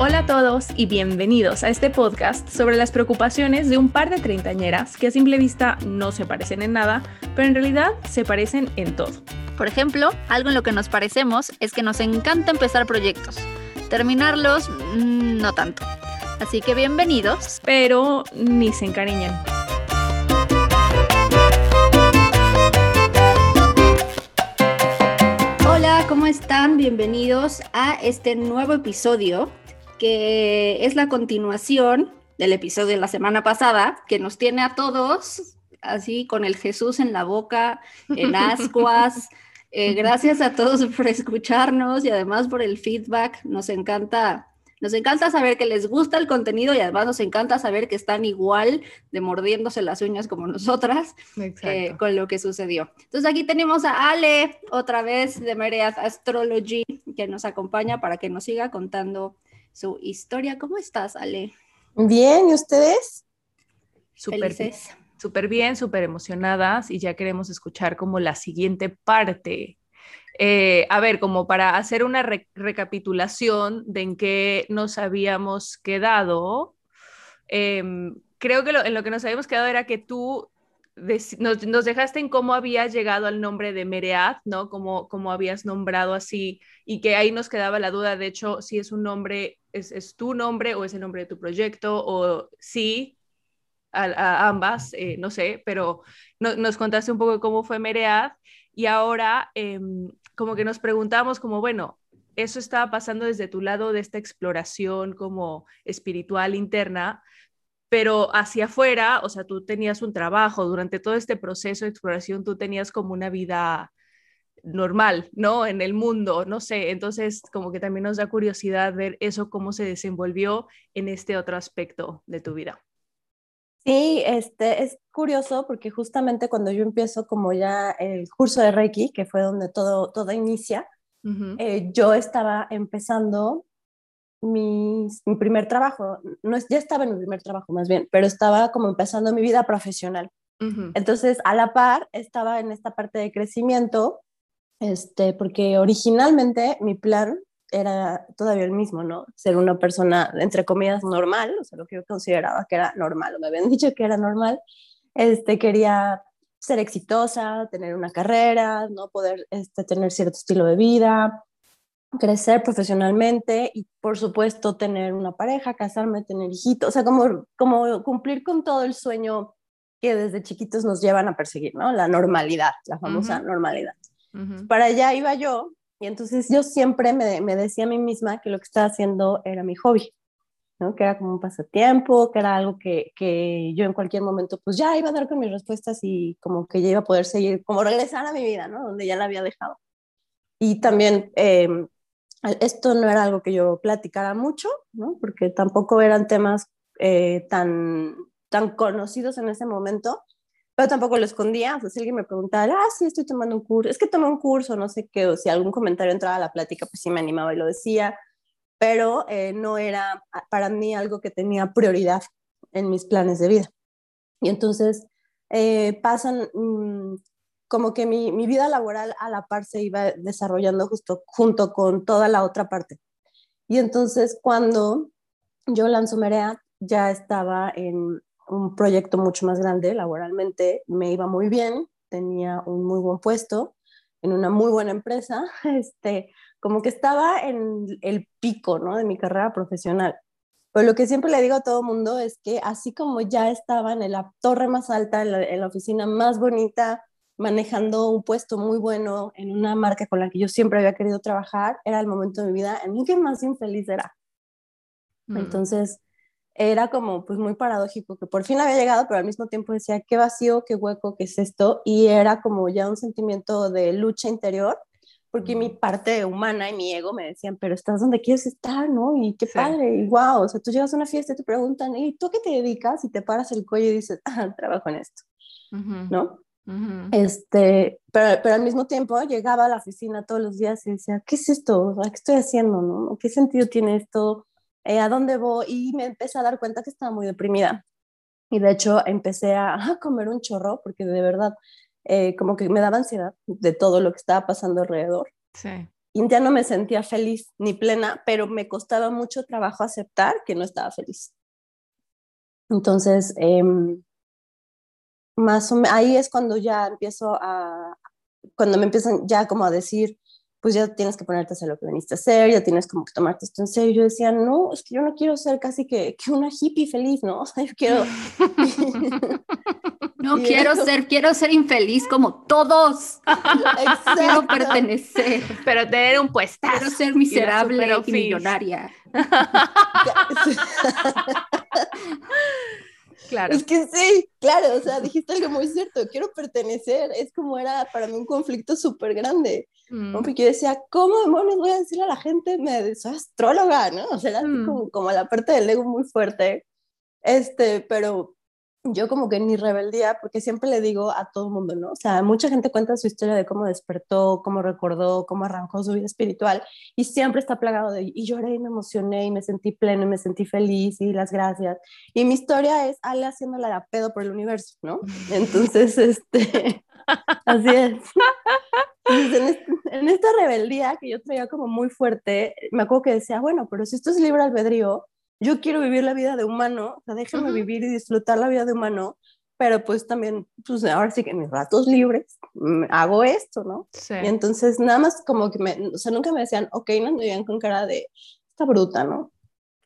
Hola a todos y bienvenidos a este podcast sobre las preocupaciones de un par de treintañeras que a simple vista no se parecen en nada, pero en realidad se parecen en todo. Por ejemplo, algo en lo que nos parecemos es que nos encanta empezar proyectos. Terminarlos, mm, no tanto. Así que bienvenidos. Pero ni se encariñan. Hola, ¿cómo están? Bienvenidos a este nuevo episodio que es la continuación del episodio de la semana pasada, que nos tiene a todos así con el Jesús en la boca, en ascuas. Eh, gracias a todos por escucharnos y además por el feedback. Nos encanta, nos encanta saber que les gusta el contenido y además nos encanta saber que están igual de mordiéndose las uñas como nosotras eh, con lo que sucedió. Entonces aquí tenemos a Ale otra vez de Mereath Astrology que nos acompaña para que nos siga contando su historia. ¿Cómo estás, Ale? Bien, ¿y ustedes? Súper súper bien, súper emocionadas y ya queremos escuchar como la siguiente parte. Eh, a ver, como para hacer una recapitulación de en qué nos habíamos quedado, em, creo que en lo que nos habíamos quedado era que tú nos, dejaste en cómo había llegado al nombre de Meread, ¿no? Cómo, cómo habías nombrado así y que ahí nos quedaba la duda, de hecho, si es un nombre, es, es tu nombre o es el nombre de tu proyecto o sí, a, ambas, eh, no sé, pero nos contaste un poco cómo fue Meread y ahora em, como que nos preguntamos como, bueno, eso estaba pasando desde tu lado de esta exploración como espiritual interna, pero hacia afuera, o sea, tú tenías un trabajo, durante todo este proceso de exploración tú tenías como una vida normal, ¿no? En el mundo, no sé, entonces como que también nos da curiosidad ver eso, cómo se desenvolvió en este otro aspecto de tu vida. Sí, este, es curioso porque justamente cuando yo empiezo como ya el curso de Reiki, que fue donde todo, todo inicia, eh, yo estaba empezando mi, primer trabajo, no ya estaba en mi primer trabajo más bien, pero estaba como empezando mi vida profesional. Entonces, a la par, estaba en esta parte de crecimiento, este, porque originalmente mi plan era todavía el mismo, ¿no? Ser una persona, entre comillas, normal, o sea, lo que yo consideraba que era normal, o me habían dicho que era normal, este, quería ser exitosa, tener una carrera, no poder este, tener cierto estilo de vida, crecer profesionalmente y por supuesto tener una pareja, casarme, tener hijitos, o sea, como, como cumplir con todo el sueño que desde chiquitos nos llevan a perseguir, ¿no? La normalidad, la famosa normalidad. Para allá iba yo y entonces yo siempre me, me, decía a mí misma que lo que estaba haciendo era mi hobby, ¿no? Que era como un pasatiempo, que era algo que, que yo en cualquier momento pues ya iba a dar con mis respuestas y como que ya iba a poder seguir, como regresar a mi vida, ¿no? Donde ya la había dejado. Y también eh, esto no era algo que yo platicara mucho, ¿no? porque tampoco eran temas eh, tan, tan conocidos en ese momento, pero tampoco lo escondía. O sea, si alguien me preguntaba, ah, sí, estoy tomando un curso, es que tomé un curso, no sé qué, o si algún comentario entraba a la plática, pues sí me animaba y lo decía, pero eh, no era para mí algo que tenía prioridad en mis planes de vida. Y entonces eh, pasan mm, como que mi, mi, vida laboral a la par se iba desarrollando justo junto con toda la otra parte. Y entonces cuando yo lanzo Merea, ya estaba en un proyecto mucho más grande laboralmente, me iba muy bien, tenía un muy buen puesto en una muy buena empresa, este, como que estaba en el pico ¿no? de mi carrera profesional. Pero lo que siempre le digo a todo mundo es que así como ya estaba en la torre más alta, en la oficina más bonita, manejando un puesto muy bueno en una marca con la que yo siempre había querido trabajar, era el momento de mi vida en el que más infeliz era. Mm. Entonces, era como pues muy paradójico que por fin había llegado, pero al mismo tiempo decía, qué vacío, qué hueco, qué es esto, y era como ya un sentimiento de lucha interior, porque mi mm. parte humana y mi ego me decían, pero estás donde quieres estar, ¿no? Y qué padre, y wow, o sea, tú llegas a una fiesta y te preguntan, ¿y tú qué te dedicas? Y te paras el cuello y dices, ah, trabajo en esto, ¿no? Este, pero, pero, al mismo tiempo llegaba a la oficina todos los días y decía, ¿qué es esto? ¿Qué estoy haciendo? No? ¿Qué sentido tiene esto? Eh, ¿A dónde voy? Y me empecé a dar cuenta que estaba muy deprimida. Y de hecho empecé a, comer un chorro porque de verdad eh, como que me daba ansiedad de todo lo que estaba pasando alrededor. Sí. ya no me sentía feliz ni plena, pero me costaba mucho trabajo aceptar que no estaba feliz. Entonces, em, más o ahí es cuando ya empiezo a, cuando me empiezan ya como a decir, pues ya tienes que ponerte a hacer lo que viniste a hacer, ya tienes como que tomarte esto en serio. Yo decía, no, es que yo no quiero ser casi que, que una hippie feliz, ¿no? O sea, yo quiero... no quiero ser, quiero ser infeliz como todos. quiero pertenecer. Pero tener un puestazo. Quiero ser miserable y millonaria. Claro. Es que sí, claro, o sea, dijiste algo muy cierto, quiero pertenecer, es como era para mí un conflicto súper grande, mm. porque yo decía, ¿cómo demonios voy a decirle a la gente, me soy astróloga, ¿no? O sea, era mm. como, como la parte del ego muy fuerte, este, pero yo como que ni rebeldía, porque siempre le digo a todo el mundo, ¿no? O sea, mucha gente cuenta su historia de cómo despertó, cómo recordó, cómo arrancó su vida espiritual y siempre está plagado de, y lloré y me emocioné y me sentí pleno y me sentí feliz y las gracias. Y mi historia es Ale haciéndola la pedo por el universo, ¿no? Entonces, este, así es. en, en esta rebeldía que yo traía como muy fuerte, me acuerdo que decía, bueno, pero si esto es libre albedrío, yo quiero vivir la vida de humano, o sea, déjame vivir y disfrutar la vida de humano, pero pues también, pues ahora sí que en mis ratos libres mm, hago esto, ¿no? Sí. Y entonces nada más como que me, o sea, nunca me decían, ok, no me veían con cara de, esta bruta, ¿no?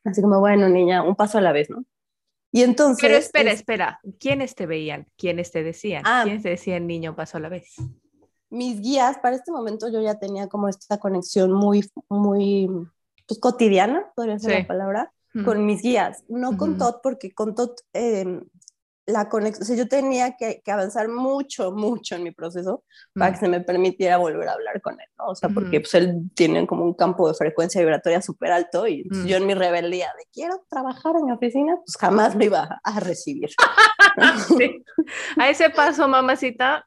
Así como, bueno, niña, un paso a la vez, ¿no? Y entonces... Pero espera, espera, ¿quiénes te veían? ¿Quiénes te decían? Ah, ¿Quiénes te decían, niño, un paso a la vez? Mis guías, para este momento yo ya tenía como esta conexión muy, muy, pues cotidiana, podría ser la palabra, con mis guías, no con Todd, porque con Todd em, la conexión, o sea, yo tenía que, que, avanzar mucho, mucho en mi proceso para que se me permitiera volver a hablar con él, ¿no? O sea, porque pues él tiene como un campo de frecuencia vibratoria súper alto y yo en mi rebeldía de quiero trabajar en mi oficina, pues jamás lo iba a recibir. sí. A ese paso, mamacita,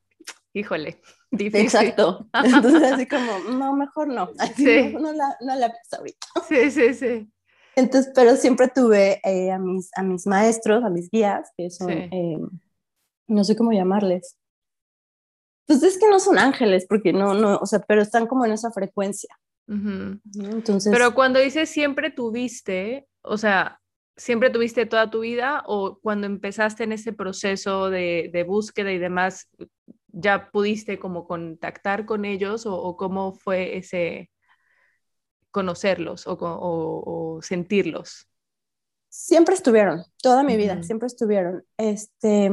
híjole. Difícil. Exacto. Entonces, así como, no, mejor no. Así sí. no, la, no la ahorita. Sí, sí, sí. Entonces, pero siempre tuve eh, a, mis, a mis maestros, a mis guías, que son, eh, no sé cómo llamarles. Pues es que no son ángeles, porque no, no, o sea, pero están como en esa frecuencia. Entonces. Pero cuando dices siempre tuviste, o sea, siempre tuviste toda tu vida o cuando empezaste en ese proceso de, de búsqueda y demás, ya pudiste como contactar con ellos o, o cómo fue ese, conocerlos o, sentirlos? Siempre estuvieron, toda mi vida, siempre estuvieron. Este,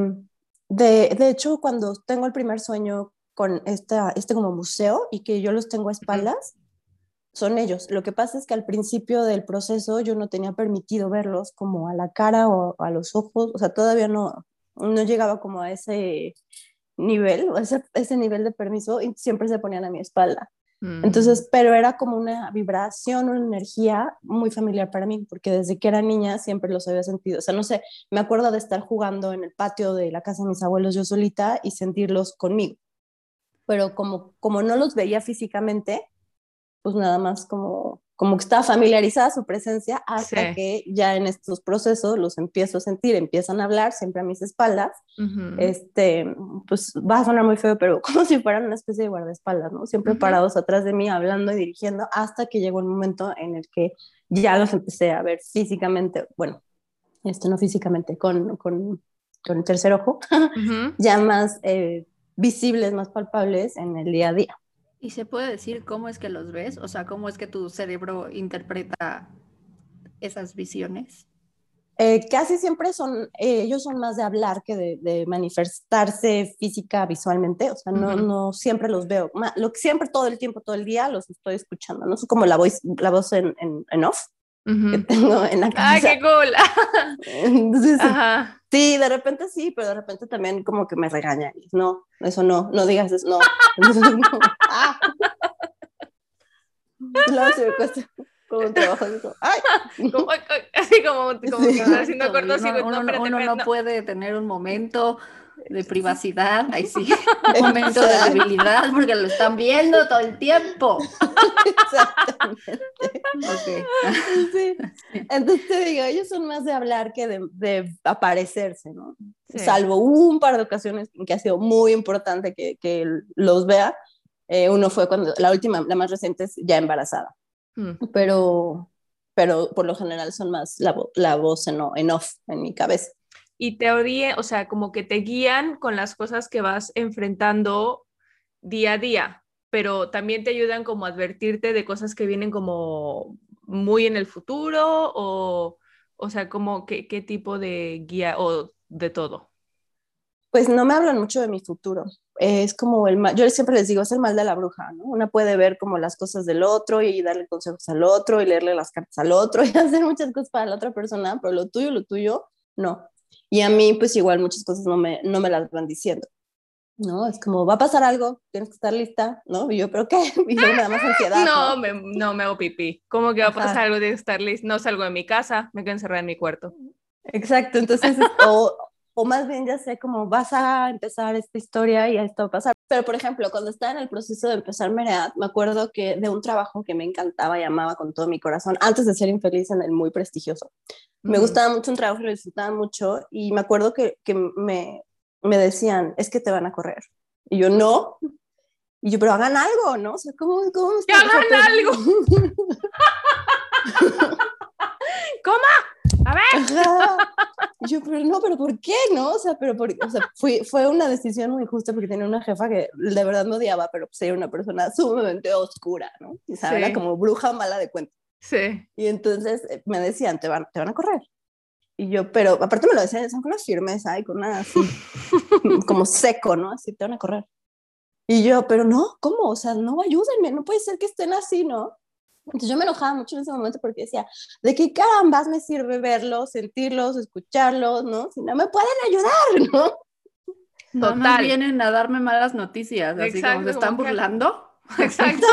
de, de, hecho, cuando tengo el primer sueño con esta, este como museo y que yo los tengo a espaldas, son ellos. Lo que pasa es que al principio del proceso yo no tenía permitido verlos como a la cara o a los ojos, o sea, todavía no, no llegaba como a ese nivel, o ese, ese nivel de permiso y siempre se ponían a mi espalda. Mm. Entonces, pero era como una vibración, una energía muy familiar para mí, porque desde que era niña siempre los había sentido. O sea, no sé, me acuerdo de estar jugando en el patio de la casa de mis abuelos yo solita y sentirlos conmigo. Pero como, como no los veía físicamente, pues nada más como como que estaba familiarizada su presencia hasta que ya en estos procesos los empiezo a sentir, empiezan a hablar siempre a mis espaldas, este, pues va a sonar muy feo, pero como si fueran una especie de guardaespaldas, ¿no? Siempre parados atrás de mí, hablando y dirigiendo, hasta que llegó el momento en el que ya los empecé a ver físicamente, bueno, esto no físicamente, con, con, con el tercer ojo, ya más eh, visibles, más palpables en el día a día. ¿Y se puede decir cómo es que los ves? O sea, ¿cómo es que tu cerebro interpreta esas visiones? Eh, casi siempre son, eh, ellos son más de hablar que de, manifestarse física visualmente, o sea, no, no siempre los veo, lo que siempre todo el tiempo, todo el día los estoy escuchando, no es como la voz, la voz en, en, off que tengo en la casa. ¡Ay, qué cool! Entonces, sí, de repente sí, pero de repente también como que me regañan, no, eso no, no digas eso, no. Entonces, no. ¡Ah! Luego se me cuesta como un trabajo ¡ay! así como, como que haciendo acuerdos uno, uno, no, uno no puede tener un momento de privacidad, ahí sí, momento de debilidad porque lo están viendo todo el tiempo. Exactamente. Okay. Sí. Entonces te digo, ellos son más de hablar que de, de aparecerse, ¿no? Salvo un par de ocasiones en que ha sido muy importante que, que los vea, Eh, uno fue cuando, la última, la más reciente es ya embarazada. Mm. Pero, pero por lo general son más la, la voz en, en off en mi cabeza. Y te o sea, como que te guían con las cosas que vas enfrentando día a día, pero también te ayudan como a advertirte de cosas que vienen como muy en el futuro o, o sea, como qué, qué tipo de guía o de todo. Pues no me hablan mucho de mi futuro. Es como el mal, yo siempre les digo, es el mal de la bruja, ¿no? Una puede ver como las cosas del otro y darle consejos al otro y leerle las cartas al otro y hacer muchas cosas para la otra persona, pero lo tuyo, lo tuyo, no. Y a mí, pues igual muchas cosas no me, no me las van diciendo. ¿no? Es como, va a pasar algo, tienes que estar lista, ¿no? Y yo, ¿pero qué? Y yo me da más ansiedad. No, Me, no me hago pipí. ¿Cómo que va a pasar algo de estar lista? No salgo de mi casa, me quedo encerrada en mi cuarto. Exacto, entonces, o, o más bien ya sé cómo vas a empezar esta historia y esto va a pasar. Pero, por ejemplo, cuando estaba en el proceso de empezar Mereat, me acuerdo que de un trabajo que me encantaba y amaba con todo mi corazón, antes de ser infeliz en el muy prestigioso. Me gustaba mucho un trabajo, lo disfrutaba mucho y me acuerdo que, que me, me decían, es que te van a correr. Y yo, no. Y yo, pero hagan algo, ¿no? O sea, ¿cómo? cómo ¡Que hagan algo! ¿Cómo? A ver. Y yo, pero no, pero ¿por qué no? O sea, pero por, o sea, fue, fue una decisión muy justa porque tenía una jefa que de verdad me odiaba, pero pues era una persona sumamente oscura, ¿no? Y sabía era como bruja mala de cuenta. Sí. Y entonces eh, me decían, te van, te van a correr. Y yo, pero aparte me lo decían con una firmeza y con una así, como seco, ¿no? Así te van a correr. Y yo, pero no, ¿cómo? O sea, no, ayúdenme, no puede ser que estén así, ¿no? Entonces yo me enojaba mucho en ese momento porque decía, ¿de qué carambas me sirve verlos, sentirlos, escucharlos, ¿no? Si no me pueden ayudar, ¿no? No, más vienen a darme malas noticias, así como se están burlando. Exacto.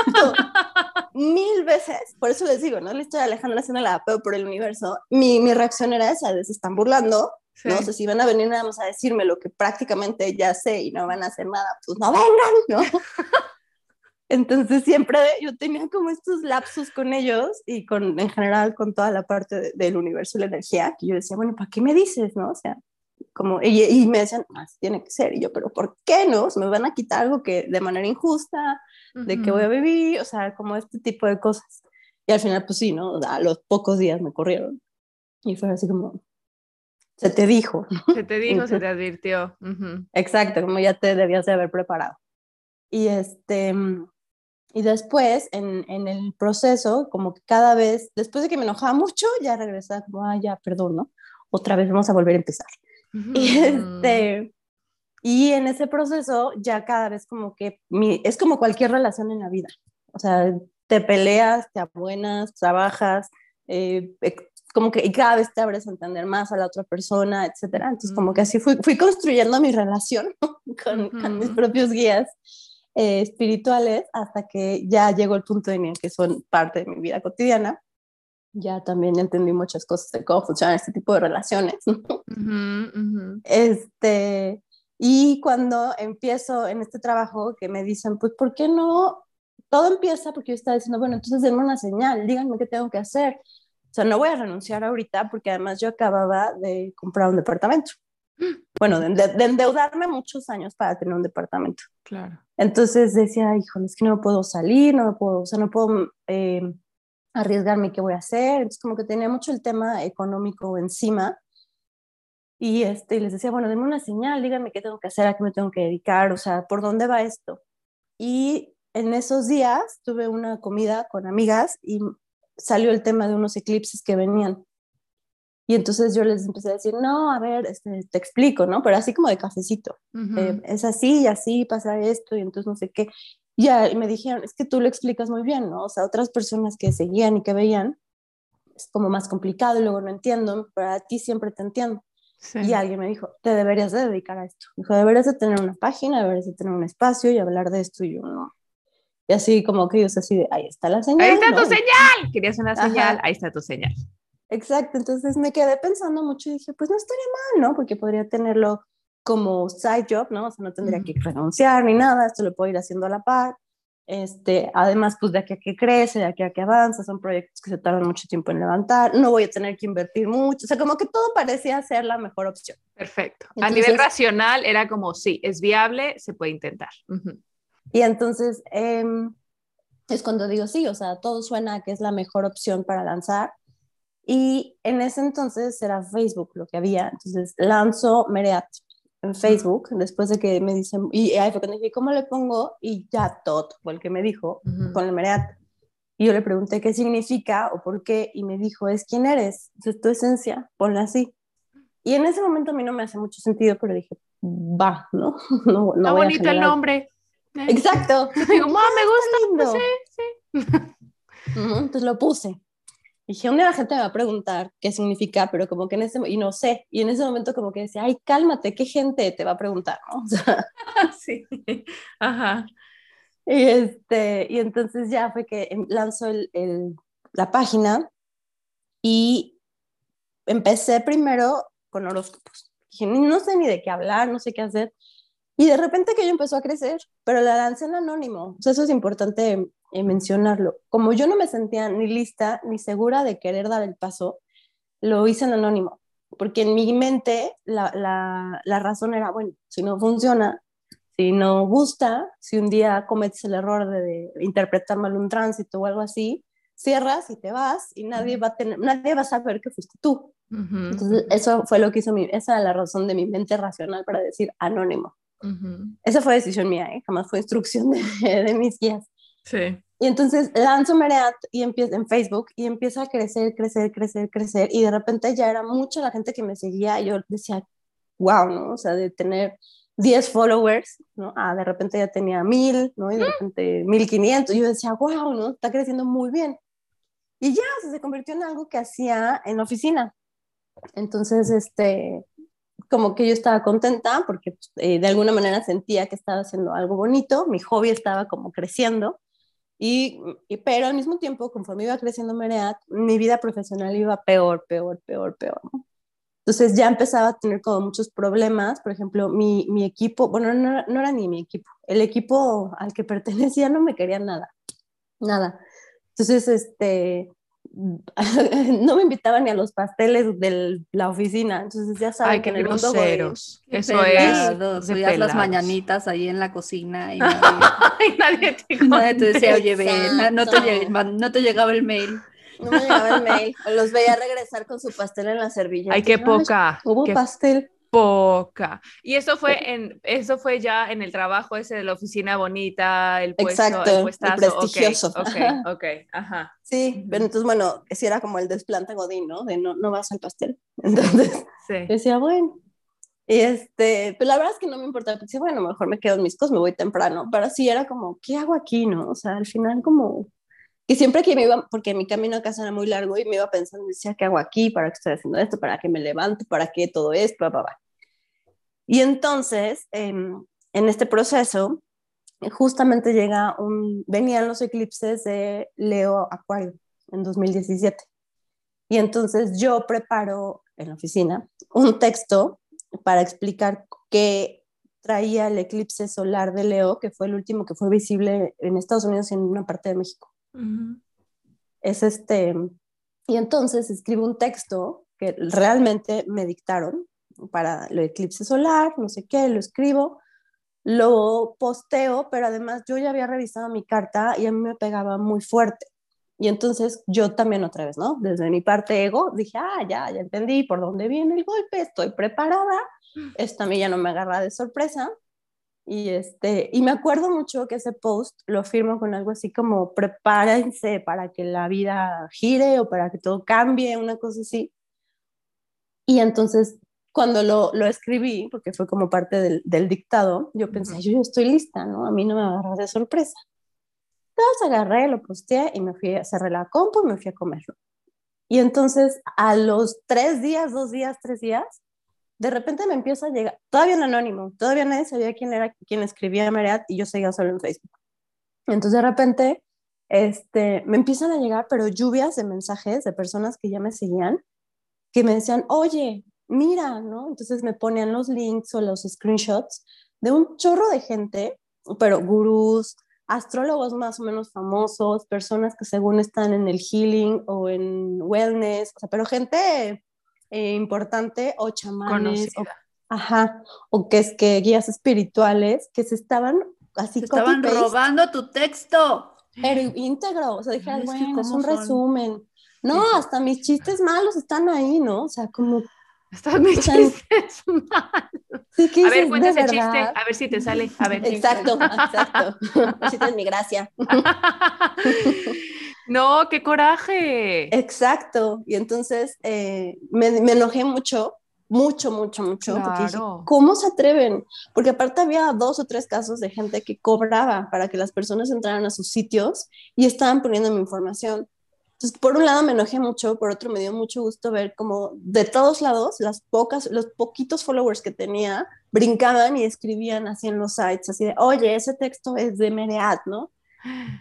Mil veces, por eso les digo, ¿no? La historia de Alejandra haciendo la peor por el universo, mi, mi reacción era esa, de se están burlando, ¿no? sé si van a venir nada más a decirme lo que prácticamente ya sé y no van a hacer nada, pues no vengan, ¿no? Entonces siempre yo tenía como estos lapsos con ellos y con, en general con toda la parte del universo y la energía, que yo decía, bueno, ¿para qué me dices, no? O sea, como, y, me decían, más ah, tiene que ser, y yo, pero ¿por qué no? me van a quitar algo que de manera injusta, de que voy a vivir, o sea, como este tipo de cosas. Y al final, pues sí, ¿no? A los pocos días me corrieron. Y fue así como, se te dijo. Se te dijo, se te advirtió. Exacto, como ya te debías de haber preparado. Y este, y después, en, en, el proceso, como que cada vez, después de que me enojaba mucho, ya regresaba como, ah, ya, perdón, ¿no? Otra vez vamos a volver a empezar. Y, este, y en ese proceso ya cada vez como que es como cualquier relación en la vida. O sea, te peleas, te abuenas, trabajas, eh, como que y cada vez te abres a entender más a la otra persona, etcétera. Entonces, como que así fui, fui construyendo mi relación con, con, mis propios guías eh, espirituales hasta que ya llegó el punto en el que son parte de mi vida cotidiana ya también entendí muchas cosas de cómo funcionan este tipo de relaciones. Este, y cuando empiezo en este trabajo, que me dicen, pues, ¿por qué no? Todo empieza porque yo estaba diciendo, bueno, entonces denme una señal, díganme qué tengo que hacer. O sea, no voy a renunciar ahorita porque además yo acababa de comprar un departamento. Bueno, de, endeudarme muchos años para tener un departamento. Claro. Entonces decía, híjole, es que no puedo salir, no puedo, o sea, no puedo eh, arriesgarme qué voy a hacer. Entonces, como que tenía mucho el tema económico encima. Y este, les decía, bueno, denme una señal, díganme qué tengo que hacer, a qué me tengo que dedicar, o sea, por dónde va esto. Y en esos días tuve una comida con amigas y salió el tema de unos eclipses que venían. Y entonces yo les empecé a decir, no, a ver, este, te explico, ¿no? Pero así como de cafecito. Eh, es así y así pasa esto y entonces no sé qué ya, y me dijeron, es que tú lo explicas muy bien, ¿no? O sea, otras personas que seguían y que veían, es como más complicado y luego no entiendo, pero a ti siempre te entiendo. Y alguien me dijo, te deberías de dedicar a esto. dijo, deberías de tener una página, deberías de tener un espacio y hablar de esto. Y yo, no. Y así como que ellos así de, ahí está la señal. Ahí está tu señal. Querías una señal, ahí está tu señal. Exacto, entonces me quedé pensando mucho y dije, pues no estaría mal, ¿no? Porque podría tenerlo como side job, ¿no? O sea, no tendría que renunciar ni nada, esto lo puedo ir haciendo a la par. Este, además, pues de aquí a que crece, de aquí a que avanza, son proyectos que se tardan mucho tiempo en levantar, no voy a tener que invertir mucho, o sea, como que todo parecía ser la mejor opción. Perfecto. a nivel racional era como, sí, es viable, se puede intentar. Y entonces em, es cuando digo, sí, o sea, todo suena a que es la mejor opción para lanzar. Y en ese entonces era Facebook lo que había. Entonces lanzo Mereat en Facebook, después de que me dicen, y ahí fue cuando dije, ¿cómo le pongo? Y ya Todd fue el que me dijo, con el Mereat. Y yo le pregunté qué significa o por qué, y me dijo, es quién eres, es tu esencia, ponla así. Y en ese momento a mí no me hace mucho sentido, pero dije, va, ¿no? no, no Está bonito el nombre. Exacto. Digo, me gusta. Sí, sí. Entonces lo puse. Dije, un día la gente me va a preguntar qué significa, pero como que en ese y no sé, y en ese momento como que decía, ay, cálmate, ¿qué gente te va a preguntar? ¿no? O sea, sí, ajá. Y, este, y entonces ya fue que em, lanzó el, el, la página y empecé primero con horóscopos. Dije, no sé ni de qué hablar, no sé qué hacer. Y de repente que yo empezó a crecer, pero la lancé en anónimo. O sea, eso es importante eh, mencionarlo. Como yo no me sentía ni lista ni segura de querer dar el paso, lo hice en anónimo. Porque en mi mente la, la, la razón era, bueno, si no funciona, si no gusta, si un día cometes el error de, interpretar mal un tránsito o algo así, cierras y te vas y nadie va a tener, nadie va a saber que fuiste tú. Entonces, eso fue lo que hizo mi, esa era la razón de mi mente racional para decir anónimo. Esa fue decisión mía, ¿eh? jamás fue instrucción de, de, mis guías. Sí. Y entonces lanzo Mereat y empiezo en Facebook y empieza a crecer, crecer, crecer, crecer. Y de repente ya era mucha la gente que me seguía. Y yo decía, wow, ¿no? O sea, de tener 10 followers, ¿no? Ah, de repente ya tenía 1000, ¿no? Y de repente 1500. Y yo decía, wow, ¿no? Está creciendo muy bien. Y ya se convirtió en algo que hacía en oficina. Entonces, este, como que yo estaba contenta porque pues, eh, de alguna manera sentía que estaba haciendo algo bonito, mi hobby estaba como creciendo, y, y, pero al mismo tiempo, conforme iba creciendo Mereat, mi vida profesional iba peor, peor, peor, peor. ¿no? Entonces ya empezaba a tener como muchos problemas, por ejemplo, mi, mi equipo, bueno, no, no, era ni mi equipo, el equipo al que pertenecía no me quería nada, nada. Entonces, este, no me invitaban ni a los pasteles de la oficina, entonces ya saben Ay, que en el mundo groseros. Eso es. Subías las mañanitas ahí en la cocina y nadie, nadie, te, nadie te decía, oye, ven, no te, no te llegaba el mail. No me llegaba el mail. Los veía regresar con su pastel en la servilleta. Ay, qué poca. Hubo qué pastel. Poca. Y eso fue en, eso fue ya en el trabajo ese de la oficina bonita, el puesto, Exacto, el puestazo. El prestigioso. Ok, ok, okay. ajá. Sí, pero entonces, bueno, si era como el desplante godín, ¿no? De no, no vas al pastel. Entonces, sí. decía, bueno. Y este, pero la verdad es que no me importaba, porque bueno, mejor me quedo en mis cosas, me voy temprano, pero sí era como, ¿qué hago aquí, no? O sea, al final como, que siempre que me iba, porque mi camino a casa era muy largo y me iba pensando, decía, ¿qué hago aquí? ¿Para qué estoy haciendo esto? ¿Para qué me levanto? ¿Para qué todo esto? Y entonces, en este proceso, justamente llega un, venían los eclipses de Leo Acuario en 2017. Y entonces yo preparo en la oficina un texto para explicar qué traía el eclipse solar de Leo, que fue el último que fue visible en Estados Unidos y en una parte de México. Es este, y entonces escribo un texto que realmente me dictaron para el eclipse solar, no sé qué, lo escribo, lo posteo, pero además yo ya había revisado mi carta y a mí me pegaba muy fuerte. Y entonces yo también otra vez, ¿no? Desde mi parte ego dije, ah, ya, ya entendí por dónde viene el golpe, estoy preparada, esto a mí ya no me agarra de sorpresa. Y, este, y me acuerdo mucho que ese post lo firmo con algo así como prepárense para que la vida gire o para que todo cambie, una cosa así. Y entonces cuando lo, lo escribí, porque fue como parte del, del dictado, yo pensé, yo ya estoy lista, ¿no? A mí no me va a agarrar de sorpresa. Entonces agarré, lo posteé y me fui, cerré la compu y me fui a comerlo. Y entonces a los tres días, dos días, tres días, de repente me empieza a llegar, todavía en anónimo, todavía nadie sabía quién era quien escribía Mariat y yo seguía solo en Facebook. Entonces de repente este, me empiezan a llegar, pero lluvias de mensajes de personas que ya me seguían, que me decían, oye, mira, ¿no? Entonces me ponían los links o los screenshots de un chorro de gente, pero gurús, astrólogos más o menos famosos, personas que según están en el healing o en wellness, o sea, pero gente eh, importante o chamanes, o, ajá, o que es que guías espirituales que se estaban así Estaban robando tu texto. Pero íntegro, o sea, dije, bueno, es un resumen. No, hasta mis chistes malos están ahí, ¿no? O sea, como... Están mis chistes malos. Sí, a ver, cuéntame ese chiste, a ver si te sale. A ver. Exacto, exacto. Chiste es mi gracia. no, qué coraje. Exacto. Y entonces eh, me, me enojé mucho mucho, mucho, mucho. ¿cómo se atreven? Porque aparte había dos o tres casos de gente que cobraba para que las personas entraran a sus sitios y estaban poniendo mi información. Entonces, por un lado me enojé mucho, por otro me dio mucho gusto ver como de todos lados las pocas, los poquitos followers que tenía brincaban y escribían así en los sites, así de, oye, ese texto es de Mereat, ¿no?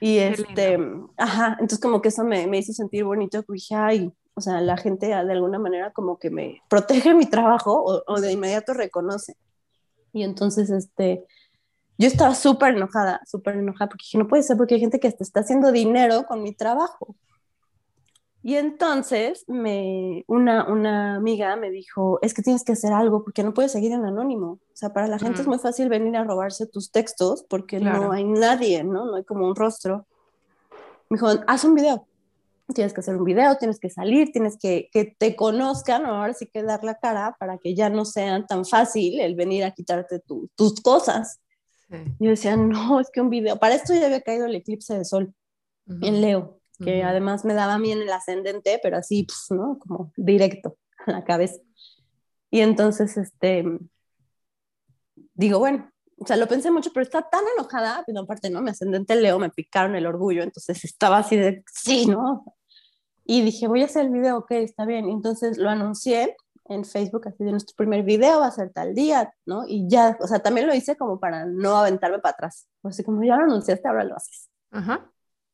Y este, ajá, entonces como que eso me, me hizo sentir bonito, porque dije, ay, o sea, la gente de alguna manera como que me protege mi trabajo o, de inmediato reconoce. Y entonces, este, yo estaba súper enojada, súper enojada, porque dije, no puede ser porque hay gente que está haciendo dinero con mi trabajo. Y entonces me, una, una amiga me dijo, es que tienes que hacer algo porque no puedes seguir en anónimo. O sea, para la gente es muy fácil venir a robarse tus textos porque no hay nadie, ¿no? No hay como un rostro. Me dijo, haz un video tienes que hacer un video, tienes que salir, tienes que que te conozcan, ahora sí que dar la cara para que ya no sea tan fácil el venir a quitarte tus cosas. Yo decía, no, es que un video, para esto ya había caído el eclipse de sol en Leo, que además me daba bien el ascendente, pero así, pues, ¿no? Como directo a la cabeza. Y entonces, este, digo, bueno, o sea, lo pensé mucho, pero estaba tan enojada, pero aparte, ¿no? Mi ascendente Leo, me picaron el orgullo, entonces estaba así de, sí, ¿no? Y dije, voy a hacer el video, ok, está bien. Entonces lo anuncié en Facebook, así de nuestro primer video va a ser tal día, ¿no? Y ya, o sea, también lo hice como para no aventarme para atrás. Así como ya lo anunciaste, ahora lo haces. Ajá.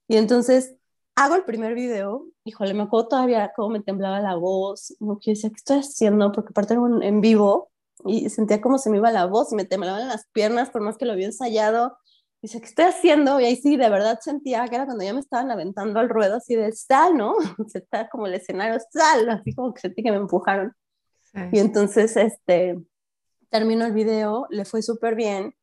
Y entonces hago el primer video, híjole, me acuerdo todavía cómo me temblaba la voz, no que decía, ¿qué estoy haciendo? Porque aparte era un en vivo y sentía como se me iba la voz y me temblaban las piernas por más que lo había ensayado. Dice, ¿qué estoy haciendo? Y ahí sí, de verdad sentía que era cuando ya me estaban aventando al ruedo, así de sal, ¿no? Se está como el escenario, sal, así como que sentí que me empujaron. Y entonces, este, terminó el video, le fue súper bien.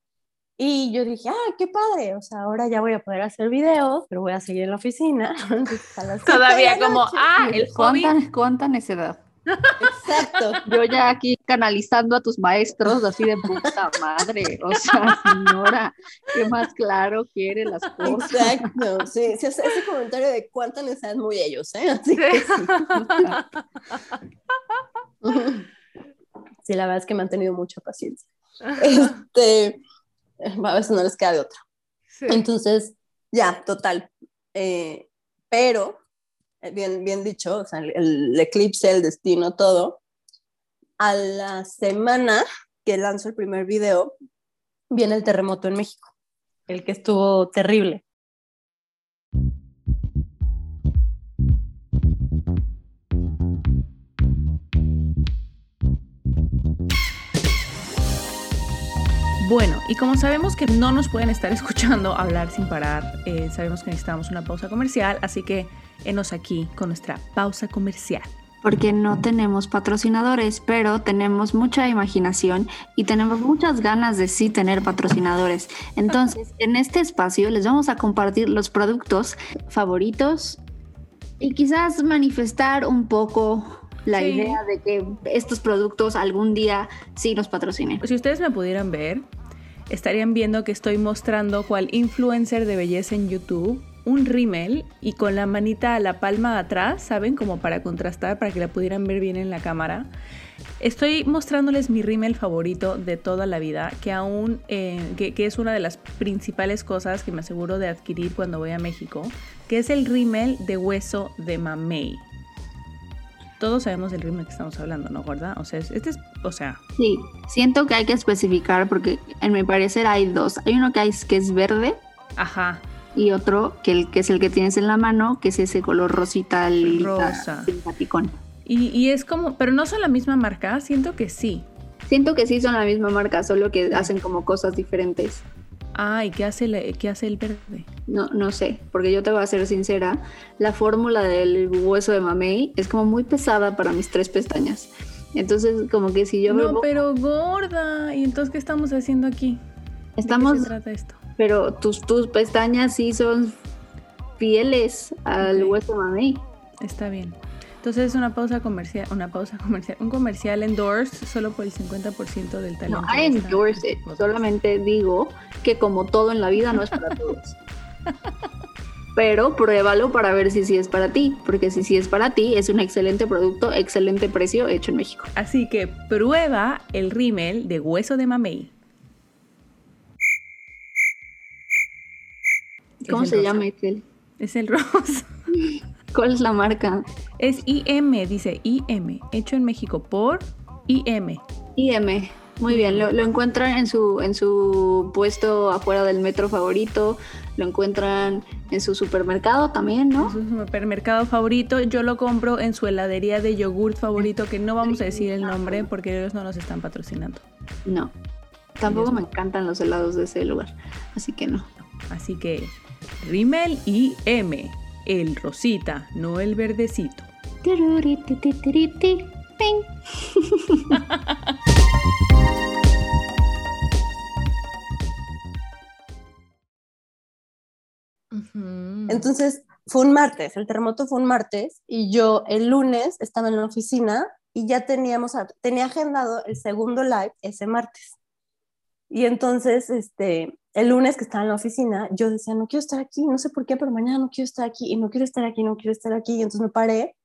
Y yo dije, ah, qué padre, o sea, ahora ya voy a poder hacer videos, pero voy a seguir en la oficina. Todavía como, ah, el hobby. ¿Cuánta, cuánta necedad? Exacto. Yo ya aquí canalizando a tus maestros, así de puta madre. O sea, señora, ¿qué más claro quiere las cosas? Exacto, sí, sí ese comentario de cuánta necesidad muy ellos, ¿eh? Así que sí. sí, la verdad es que me han tenido mucha paciencia. Este, a veces no les queda de otra. Entonces, ya, total. Eh, pero eh, bien, bien dicho, o sea, el, eclipse, el destino, todo. A la semana que lanzo el primer video, viene el terremoto en México, el que estuvo terrible. Bueno, y como sabemos que no nos pueden estar escuchando hablar sin parar, eh, sabemos que necesitamos una pausa comercial, así que enos aquí con nuestra pausa comercial. Porque no tenemos patrocinadores, pero tenemos mucha imaginación y tenemos muchas ganas de sí tener patrocinadores. Entonces, en este espacio les vamos a compartir los productos favoritos y quizás manifestar un poco la idea de que estos productos algún día sí nos patrocinen. Si ustedes me pudieran ver, estarían viendo que estoy mostrando cual influencer de belleza en YouTube un rímel y con la manita a la palma atrás, ¿saben? Como para contrastar, para que la pudieran ver bien en la cámara. Estoy mostrándoles mi rímel favorito de toda la vida, que aún, eh, que, que, es una de las principales cosas que me aseguro de adquirir cuando voy a México, que es el rímel de hueso de mamey todos sabemos del ritmo que estamos hablando, ¿no, ¿verdad? O sea, este es, o sea. Sí, siento que hay que especificar porque en mi parecer hay dos. Hay uno que, hay, que es verde. Ajá. Y otro que, el, que es el que tienes en la mano, que es ese color rosita, rosa. simpaticón. Y, y es como, pero no son la misma marca, siento que sí. Siento que sí son la misma marca, solo que hacen como cosas diferentes. Ah, ¿y qué hace, el, qué hace el verde? No, no sé, porque yo te voy a ser sincera, la fórmula del hueso de mamey es como muy pesada para mis tres pestañas. Entonces, como que si yo No, pero gorda. ¿Y entonces qué estamos haciendo aquí? Estamos... ¿De qué se trata esto? Pero tus, tus pestañas sí son fieles al hueso mamey. Está bien. Entonces una pausa comercial, una pausa comercial, un comercial endorse solo por el 50% del talento. No, I endorse it. Solamente digo que como todo en la vida no es para todos. Pero pruébalo para ver si sí es para ti, porque si sí es para ti, es un excelente producto, excelente precio hecho en México. Así que prueba el rímel de hueso de mamey. ¿Cómo se llama, Excel? Es el rosa. ¿Cuál es la marca? Es IM, dice IM, hecho en México por IM. IM, muy bien, lo, encuentran en su, en su puesto afuera del metro favorito, lo encuentran en su supermercado también, ¿no? En su supermercado favorito, yo lo compro en su heladería de yogurt favorito, que no vamos a decir el nombre porque ellos no nos están patrocinando. No, tampoco me encantan los helados de ese lugar, así que no. Así que Rimmel y M, el rosita, no el verdecito. Entonces, fue un martes, el terremoto fue un martes y yo el lunes estaba en la oficina y ya teníamos, tenía agendado el segundo live ese martes. Y entonces, este, el lunes que estaba en la oficina, yo decía, no quiero estar aquí, no sé por qué, pero mañana no quiero estar aquí, y no quiero estar aquí, no quiero estar aquí. Y entonces me paré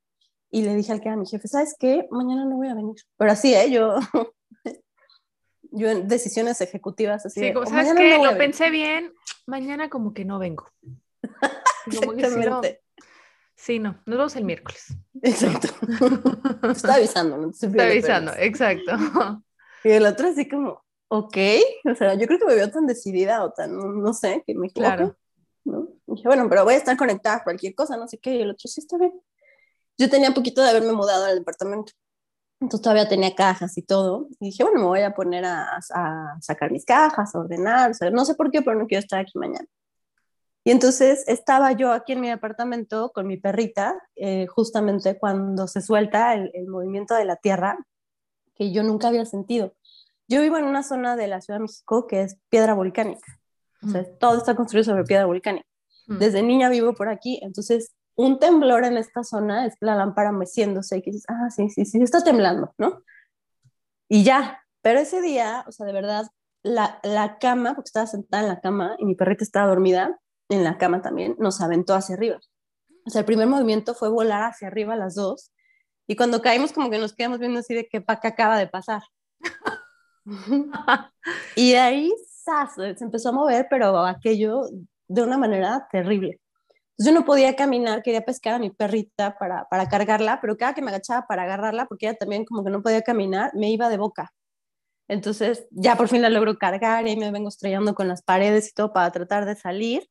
y le dije al que era mi jefe, ¿sabes qué? Mañana no voy a venir. Pero así, ¿eh? Yo, yo en decisiones ejecutivas, así. Sí, ¿sabes qué? lo pensé bien, mañana como que no vengo. Como que sí, no. sí, no, nos vemos el miércoles. Exacto. Te está avisando, ¿no? Te está avisando, exacto. Y el otro así como, ok, o sea, yo creo que me veo tan decidida o tan, no, sé, que me equivoco. Claro. ¿no? dije, bueno, pero voy a estar conectada a cualquier cosa, no sé qué, y el otro sí está bien. Yo tenía poquito de haberme mudado al departamento, entonces todavía tenía cajas y todo, y dije, bueno, me voy a poner a, a sacar mis cajas, a ordenar, o sea, no sé por qué, pero no quiero estar aquí mañana. Y entonces estaba yo aquí en mi departamento con mi perrita, eh, justamente cuando se suelta el, el, movimiento de la tierra, que yo nunca había sentido. Yo vivo en una zona de la Ciudad de México que es piedra volcánica. O sea, mm. todo está construido sobre piedra volcánica. Mm. Desde niña vivo por aquí, entonces un temblor en esta zona es la lámpara meciéndose y que dices, ah, sí, sí, sí, está temblando, ¿no? Y ya, pero ese día, o sea, de verdad, la, la cama, porque estaba sentada en la cama y mi perrita estaba dormida en la cama también, nos aventó hacia arriba. O sea, el primer movimiento fue volar hacia arriba las dos y cuando caímos como que nos quedamos viendo así de qué acaba de pasar. y ahí se empezó a mover, pero aquello de una manera terrible. yo no podía caminar, quería pescar a mi perrita para, para cargarla, pero cada que me agachaba para agarrarla, porque ella también como que no podía caminar, me iba de boca. Entonces ya por fin la logro cargar y me vengo estrellando con las paredes y todo para tratar de salir.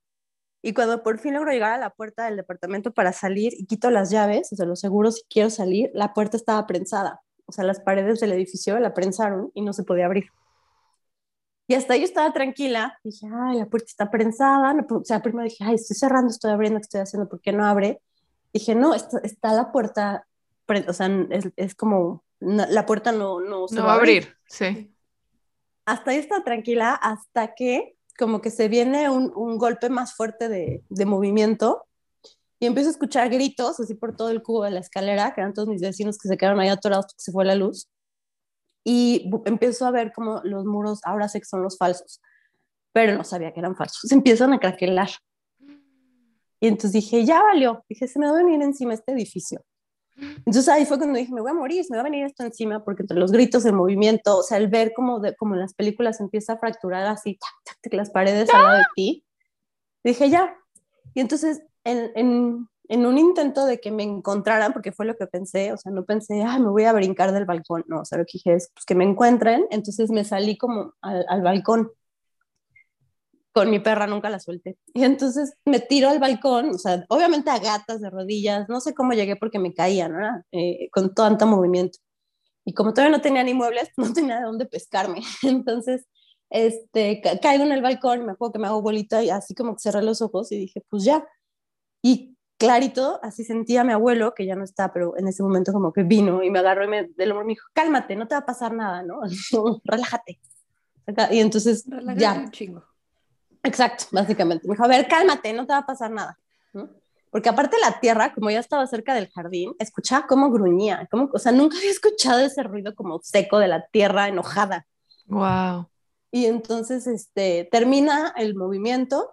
Y cuando por fin logro llegar a la puerta del departamento para salir y quito las llaves, o sea, lo seguro si quiero salir, la puerta estaba prensada o sea, las paredes del edificio la prensaron y no se podía abrir. Y hasta yo estaba tranquila, dije, ay, la puerta está prensada, o sea, primero dije, ay, estoy cerrando, estoy abriendo, ¿qué estoy haciendo? ¿Por qué no abre? Dije, no, está, está la puerta, o sea, es, es como, la puerta no, no se no va a abrir. sí. Hasta ahí estaba tranquila, hasta que como que se viene un, un golpe más fuerte de, de movimiento y empiezo a escuchar gritos así por todo el cubo de la escalera, que eran todos mis vecinos que se quedaron ahí atorados porque se fue la luz. Y empiezo a ver como los muros, ahora sé que son los falsos, pero no sabía que eran falsos. Se empiezan a craquelar. Y entonces dije, ya valió. Dije, se me va a venir encima este edificio. Entonces ahí fue cuando dije, me voy a morir, se me va a venir esto encima, porque entre los gritos, el movimiento, o sea, el ver como, de, como en las películas empieza a fracturar así, tac, tac, las paredes al lado de ti, dije, ya. Y entonces en, en, un intento de que me encontraran, porque fue lo que pensé, o sea, no pensé, ay, me voy a brincar del balcón, no, o sea, lo que dije es, pues que me encuentren, entonces me salí como al, al balcón con mi perra nunca la suelté. Y entonces me tiro al balcón, o sea, obviamente a gatas de rodillas, no sé cómo llegué porque me caía, ¿no? Eh, con tanto movimiento. Y como todavía no tenía ni muebles, no tenía de dónde pescarme. Entonces, este, caigo en el balcón, me acuerdo que me hago bolita y así como que cerré los ojos y dije, pues ya, y clarito, así sentía a mi abuelo, que ya no está, pero en ese momento como que vino y me agarró y me, del hombro me dijo, cálmate, no te va a pasar nada, ¿no? Relájate. Y entonces ya. Exacto, básicamente. Me dijo, a ver, cálmate, no te va a pasar nada. Porque aparte la tierra, como ya estaba cerca del jardín, escuchaba cómo gruñía, como, o sea, nunca había escuchado ese ruido como seco de la tierra enojada. Wow. Y entonces, este, termina el movimiento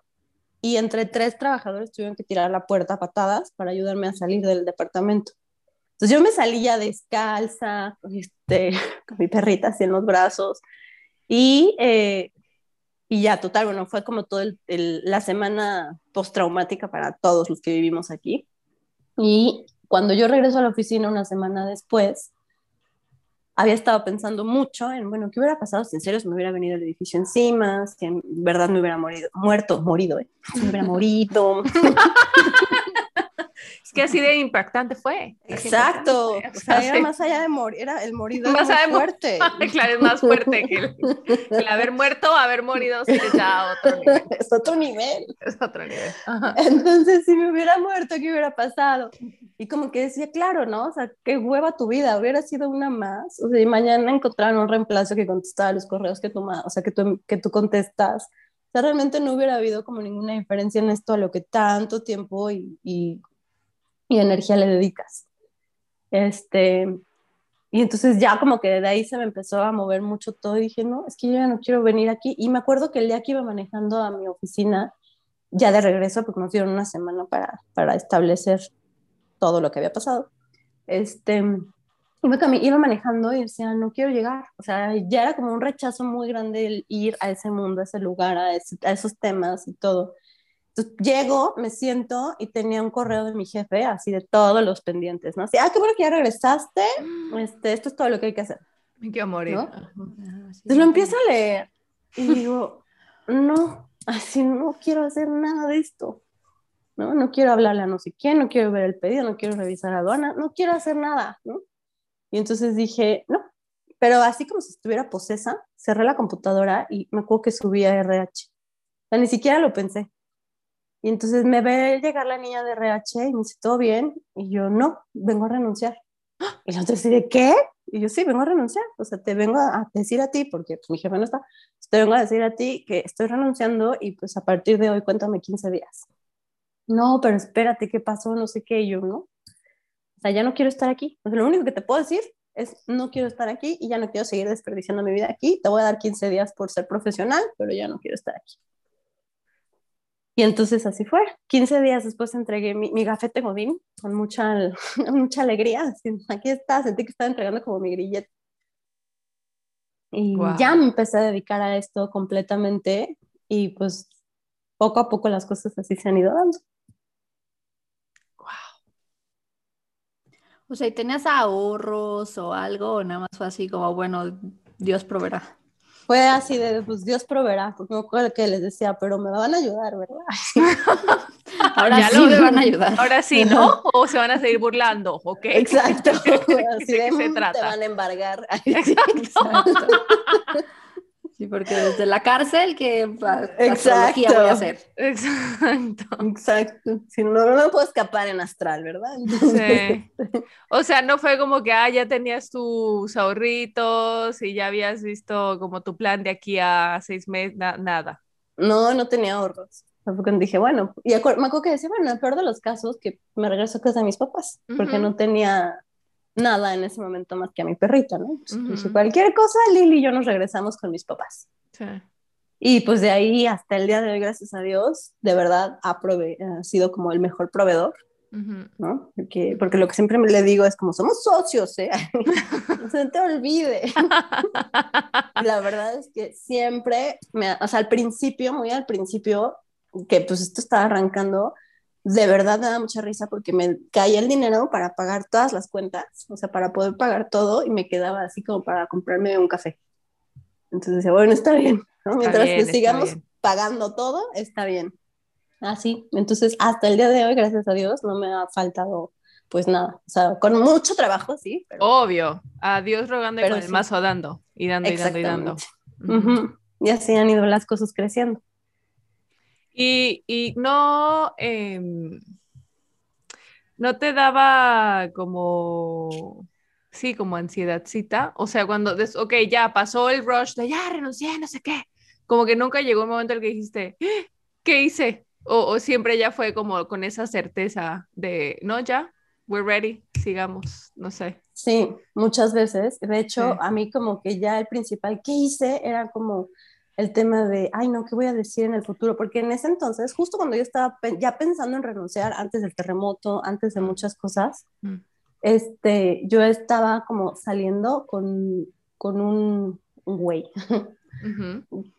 y entre tres trabajadores tuvieron que tirar la puerta a patadas para ayudarme a salir del departamento. Entonces yo me salí ya descalza, este, con mi perrita así en los brazos y, eh, y ya, total, bueno, fue como toda la semana postraumática para todos los que vivimos aquí. Y cuando yo regreso a la oficina una semana después, había estado pensando mucho en, bueno, ¿qué hubiera pasado si en serio se me hubiera venido el edificio encima? Si en verdad me hubiera morido, muerto, morido, ¿eh? Me hubiera morido. Es que así de impactante fue. Exacto. O sea, era más allá de morir, era el morido más, más fuerte. claro, es más fuerte que el, haber muerto, haber morido, sí, es ya otro nivel. Es otro nivel. Es otro nivel. Entonces, si me hubiera muerto, ¿qué hubiera pasado? Y como que decía, claro, ¿no? O sea, qué hueva tu vida, hubiera sido una más. O sea, y mañana encontraron un reemplazo que contestaba los correos que tú, o sea, que tú, que tú contestas. O sea, realmente no hubiera habido como ninguna diferencia en esto a lo que tanto tiempo y, y y energía le dedicas. Este, y entonces ya como que de ahí se me empezó a mover mucho todo y dije, no, es que yo ya no quiero venir aquí. Y me acuerdo que el día que iba manejando a mi oficina, ya de regreso, porque nos dieron una semana para, para establecer todo lo que había pasado, este, iba, iba manejando y decía, no quiero llegar. O sea, ya era como un rechazo muy grande el ir a ese mundo, a ese lugar, a, a esos temas y todo. Entonces, llego, me siento y tenía un correo de mi jefe, así de todos los pendientes, ¿no? Así, ah, qué bueno que ya regresaste, este, esto es todo lo que hay que hacer. Me quiero morir. ¿no? Entonces lo empiezo a leer y digo, no, así no quiero hacer nada de esto, ¿no? No quiero hablarle a no sé quién, no quiero ver el pedido, no quiero revisar aduana, no quiero hacer nada, ¿no? Y entonces dije, no, pero así como si estuviera posesa, cerré la computadora y me acuerdo que subí a RH. O sea, ni siquiera lo pensé. Y entonces me ve llegar la niña de RH y me dice, ¿todo bien? Y yo, no, vengo a renunciar. Y la otra dice, ¿qué? Y yo, sí, vengo a renunciar. O sea, te vengo a decir a ti, porque pues, mi jefe no está, te vengo a decir a ti que estoy renunciando y pues a partir de hoy cuéntame 15 días. No, pero espérate, ¿qué pasó? No sé qué. Y yo, no. O sea, ya no quiero estar aquí. O sea, lo único que te puedo decir es, no quiero estar aquí y ya no quiero seguir desperdiciando mi vida aquí. Te voy a dar 15 días por ser profesional, pero ya no quiero estar aquí. Y entonces así fue. 15 días después entregué mi, mi gafete Godín con mucha, mucha alegría. aquí está, sentí que estaba entregando como mi grillete. Y ya me empecé a dedicar a esto completamente y pues poco a poco las cosas así se han ido dando. Wow. O sea, ¿y tenías ahorros o algo o nada más fue así como, bueno, Dios proveerá? Fue así de, pues Dios proveerá, porque me acuerdo que les decía, pero me van a ayudar, ¿verdad? Ahora sí me van a ayudar. Ahora sí, ¿no? O se van a seguir burlando, ¿ok? Exacto. Así de, se trata? Te van a embargar. Exacto. Sí, porque desde la cárcel que Exacto. voy a hacer. Exacto. Exacto. Si no, no me puedo escapar en astral, ¿verdad? Sí. O sea, no fue como que, ah, ya tenías tus ahorritos y ya habías visto como tu plan de aquí a seis meses, nada. No, no tenía ahorros. Porque dije, bueno, y me acuerdo que decía, bueno, en el peor de los casos, que me regreso a casa de mis papás, porque no tenía nada en ese momento más que a mi perrita, ¿no? Pues, cualquier cosa, Lili y yo nos regresamos con mis papás. Sí. Y pues de ahí hasta el día de hoy, gracias a Dios, de verdad ha, ha sido como el mejor proveedor, ¿no? Porque, porque, lo que siempre le digo es como somos socios, ¿eh? no se te olvide. la verdad es que siempre, me, o sea, al principio, muy al principio, que pues esto estaba arrancando, de verdad me da mucha risa porque me caía el dinero para pagar todas las cuentas, o sea, para poder pagar todo y me quedaba así como para comprarme un café. Entonces decía, bueno, está bien, mientras que sigamos pagando todo, está bien. Así, entonces hasta el día de hoy, gracias a Dios, no me ha faltado pues nada, o sea, con mucho trabajo, sí. Obvio, a Dios rogando y con el mazo dando y dando y dando y dando. Y así han ido las cosas creciendo. Y, no, em, no te daba como, sí, como ansiedadcita. O sea, cuando, ok, ya pasó el rush de ya renuncié, no sé qué. Como que nunca llegó un momento en el que dijiste, ¿qué hice? O, siempre ya fue como con esa certeza de, no, ya, we're ready, sigamos, no sé. Sí, muchas veces. De hecho, a mí como que ya el principal que hice era como el tema de, ay, no, ¿qué voy a decir en el futuro? Porque en ese entonces, justo cuando yo estaba ya pensando en renunciar, antes del terremoto, antes de muchas cosas, mm. este, yo estaba como saliendo con, con un, güey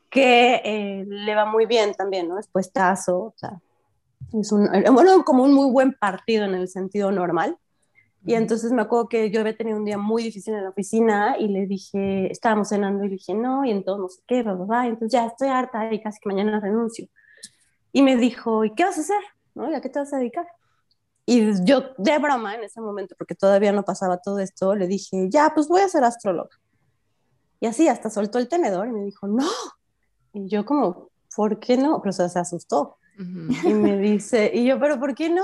que eh, le va muy bien también, ¿no? Es puestazo, o sea, es un, bueno, como un muy buen partido en el sentido normal. Y entonces me acuerdo que yo había tenido un día muy difícil en la oficina y le dije, estábamos cenando y le dije, no, y entonces no sé qué, bla, entonces ya estoy harta y casi que mañana renuncio. Y me dijo, ¿y qué vas a hacer? ¿No? ¿Y a qué te vas a dedicar? Y yo, de broma en ese momento, porque todavía no pasaba todo esto, le dije, ya, pues voy a ser astróloga. Y así, hasta soltó el tenedor y me dijo, no, y yo como, ¿por qué no? Pero se asustó. Y me dice, y yo, ¿pero por qué no?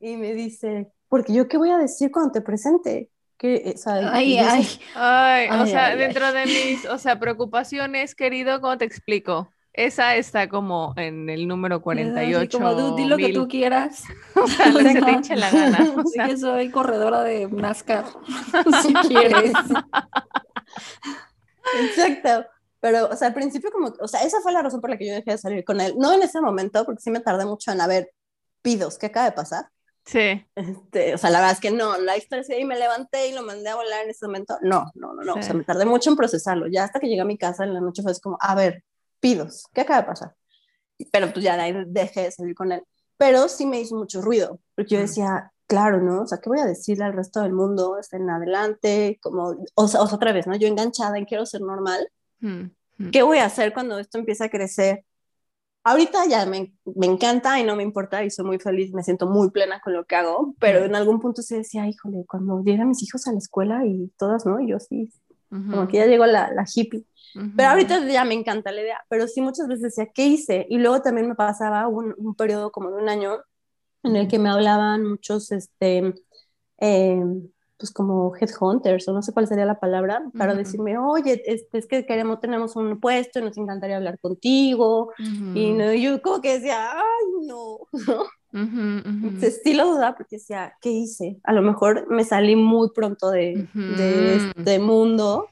Y me dice, porque yo qué voy a decir cuando te presente. Que, o ay, ay, ay, o sea, dentro de mis, o sea, preocupaciones, querido, ¿cómo te explico? Esa está como en el número 48. como tú, di lo que tú quieras. o sea, lo que se te hinche la gana. O sea. que soy corredora de NASCAR, si quieres. Exacto. Pero, o sea, al principio como, o sea, esa fue la razón por la que yo dejé de salir con él. No en ese momento, porque sí me tardé mucho en, a ver, pidos, ¿qué acaba de pasar? Sí. Este, o sea, la verdad es que no, la historia sí, y me levanté y lo mandé a volar en ese momento. No, no, no, no. O sea, me tardé mucho en procesarlo. Ya hasta que llegué a mi casa en la noche fue como, a ver, pidos, ¿qué acaba de pasar? Pero pues ya de ahí dejé de salir con él. Pero sí me hizo mucho ruido, porque yo decía, claro, ¿no? O sea, ¿qué voy a decirle al resto del mundo? Está en adelante, como, o sea, otra vez, ¿no? Yo enganchada en quiero ser normal ¿Qué voy a hacer cuando esto empiece a crecer? Ahorita ya me, me, encanta y no me importa y soy muy feliz, me siento muy plena con lo que hago, pero en algún punto se decía, híjole, cuando llegan mis hijos a la escuela y todas, ¿no? Y yo sí, como que ya llegó la, la hippie. Pero ahorita ya me encanta la idea, pero sí muchas veces decía, ¿qué hice? Y luego también me pasaba un, un periodo como de un año en el que me hablaban muchos, este, eh, pues como headhunters o no sé cuál sería la palabra, para decirme, oye, es, es, que queremos, tenemos un puesto y nos encantaría hablar contigo. Y no, yo como que decía, ay, no, ¿no? sí lo dudaba porque decía, ¿qué hice? A lo mejor me salí muy pronto de, de este mundo,